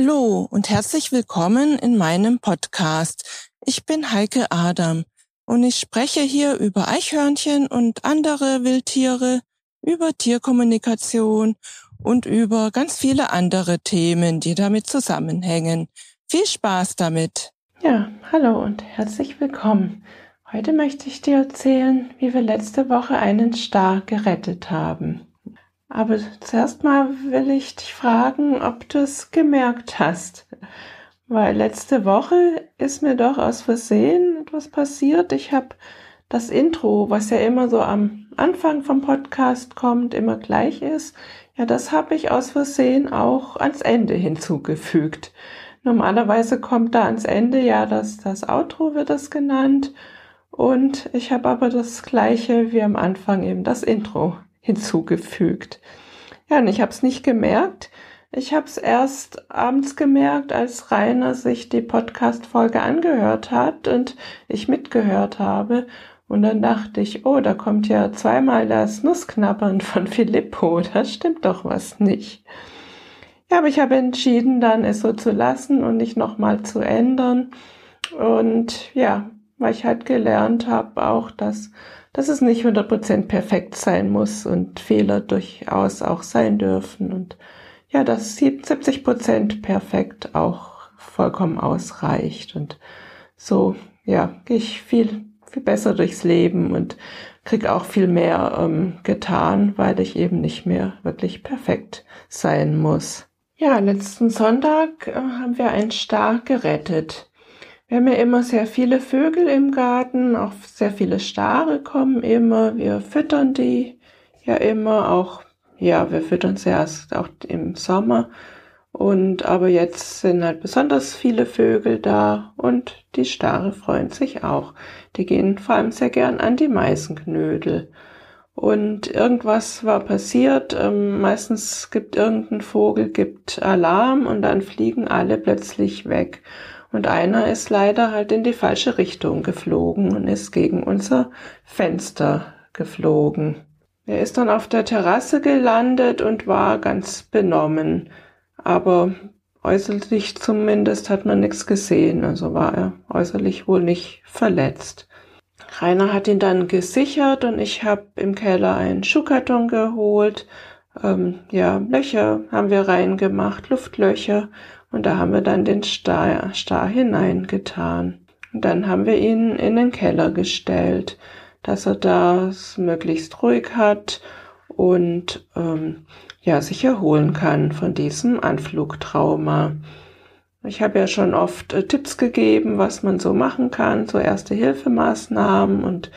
Hallo und herzlich willkommen in meinem Podcast. Ich bin Heike Adam und ich spreche hier über Eichhörnchen und andere Wildtiere, über Tierkommunikation und über ganz viele andere Themen, die damit zusammenhängen. Viel Spaß damit! Ja, hallo und herzlich willkommen. Heute möchte ich dir erzählen, wie wir letzte Woche einen Star gerettet haben. Aber zuerst mal will ich dich fragen, ob du es gemerkt hast. Weil letzte Woche ist mir doch aus Versehen etwas passiert. Ich habe das Intro, was ja immer so am Anfang vom Podcast kommt, immer gleich ist, ja, das habe ich aus Versehen auch ans Ende hinzugefügt. Normalerweise kommt da ans Ende ja das, das Outro wird das genannt und ich habe aber das gleiche wie am Anfang eben das Intro hinzugefügt. Ja, und ich habe es nicht gemerkt. Ich habe es erst abends gemerkt, als Rainer sich die Podcast-Folge angehört hat und ich mitgehört habe. Und dann dachte ich, oh, da kommt ja zweimal das Nussknabbern von Filippo. Da stimmt doch was nicht. Ja, aber ich habe entschieden, dann es so zu lassen und nicht nochmal zu ändern. Und ja, weil ich halt gelernt habe auch, dass dass es nicht 100% perfekt sein muss und Fehler durchaus auch sein dürfen und ja, dass 70% perfekt auch vollkommen ausreicht und so, ja, gehe ich viel, viel besser durchs Leben und krieg auch viel mehr ähm, getan, weil ich eben nicht mehr wirklich perfekt sein muss. Ja, letzten Sonntag äh, haben wir einen Star gerettet. Wir haben ja immer sehr viele Vögel im Garten, auch sehr viele Stare kommen immer. Wir füttern die ja immer, auch, ja, wir füttern sie erst auch im Sommer. Und aber jetzt sind halt besonders viele Vögel da und die Stare freuen sich auch. Die gehen vor allem sehr gern an die Meisenknödel. Und irgendwas war passiert. Ähm, meistens gibt irgendein Vogel, gibt Alarm und dann fliegen alle plötzlich weg. Und einer ist leider halt in die falsche Richtung geflogen und ist gegen unser Fenster geflogen. Er ist dann auf der Terrasse gelandet und war ganz benommen. Aber äußerlich zumindest hat man nichts gesehen, also war er äußerlich wohl nicht verletzt. Rainer hat ihn dann gesichert und ich habe im Keller einen Schuhkarton geholt. Ähm, ja, Löcher haben wir reingemacht, Luftlöcher und da haben wir dann den Star, Star hineingetan. Und dann haben wir ihn in den Keller gestellt, dass er das möglichst ruhig hat und ähm, ja sich erholen kann von diesem Anflugtrauma. Ich habe ja schon oft äh, Tipps gegeben, was man so machen kann, so erste Hilfemaßnahmen und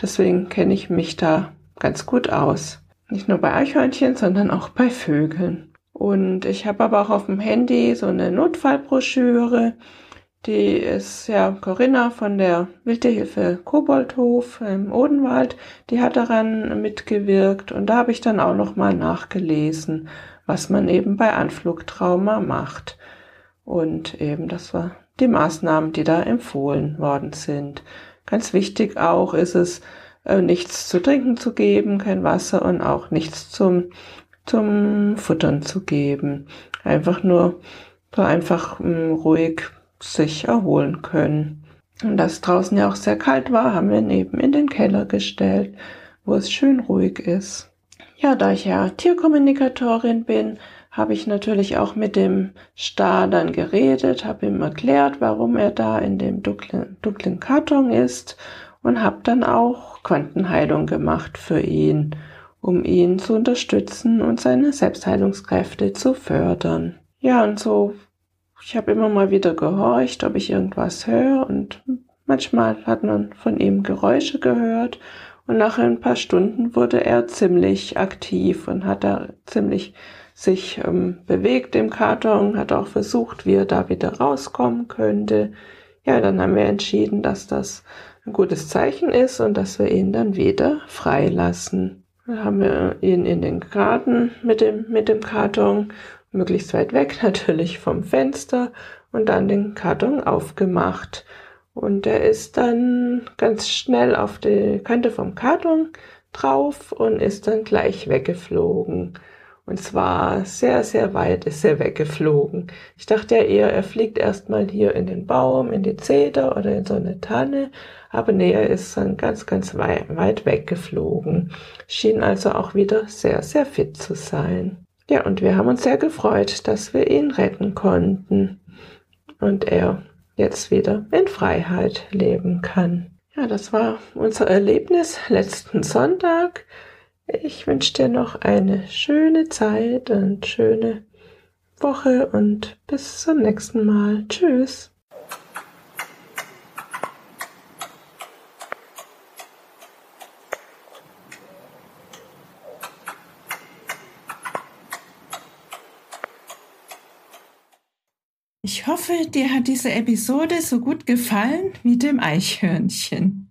deswegen kenne ich mich da ganz gut aus. Nicht nur bei Eichhörnchen, sondern auch bei Vögeln. Und ich habe aber auch auf dem Handy so eine Notfallbroschüre. Die ist ja Corinna von der Wildtierhilfe Koboldhof im Odenwald. Die hat daran mitgewirkt und da habe ich dann auch noch mal nachgelesen, was man eben bei Anflugtrauma macht. Und eben, das war die Maßnahmen, die da empfohlen worden sind. Ganz wichtig auch ist es, äh, nichts zu trinken zu geben, kein Wasser und auch nichts zum zum Futtern zu geben. Einfach nur so einfach hm, ruhig sich erholen können. Und da es draußen ja auch sehr kalt war, haben wir ihn eben in den Keller gestellt, wo es schön ruhig ist. Ja, da ich ja Tierkommunikatorin bin, habe ich natürlich auch mit dem Star dann geredet, habe ihm erklärt, warum er da in dem dunklen, dunklen Karton ist und habe dann auch Quantenheilung gemacht für ihn um ihn zu unterstützen und seine Selbstheilungskräfte zu fördern. Ja, und so, ich habe immer mal wieder gehorcht, ob ich irgendwas höre und manchmal hat man von ihm Geräusche gehört und nach ein paar Stunden wurde er ziemlich aktiv und hat da ziemlich sich ähm, bewegt im Karton, hat auch versucht, wie er da wieder rauskommen könnte. Ja, dann haben wir entschieden, dass das ein gutes Zeichen ist und dass wir ihn dann wieder freilassen. Dann haben wir ihn in den Garten mit dem, mit dem Karton, möglichst weit weg natürlich vom Fenster und dann den Karton aufgemacht. Und er ist dann ganz schnell auf die Kante vom Karton drauf und ist dann gleich weggeflogen. Und zwar sehr, sehr weit ist er weggeflogen. Ich dachte ja eher, er fliegt erstmal hier in den Baum, in die Zeder oder in so eine Tanne. Aber nee, er ist dann ganz, ganz weit, weit weggeflogen. Schien also auch wieder sehr, sehr fit zu sein. Ja, und wir haben uns sehr gefreut, dass wir ihn retten konnten. Und er jetzt wieder in Freiheit leben kann. Ja, das war unser Erlebnis letzten Sonntag. Ich wünsche dir noch eine schöne Zeit und schöne Woche und bis zum nächsten Mal. Tschüss. Ich hoffe, dir hat diese Episode so gut gefallen wie dem Eichhörnchen.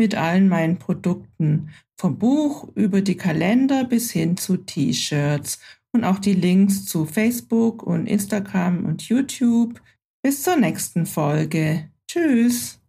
mit allen meinen Produkten. Vom Buch über die Kalender bis hin zu T-Shirts und auch die Links zu Facebook und Instagram und YouTube. Bis zur nächsten Folge. Tschüss.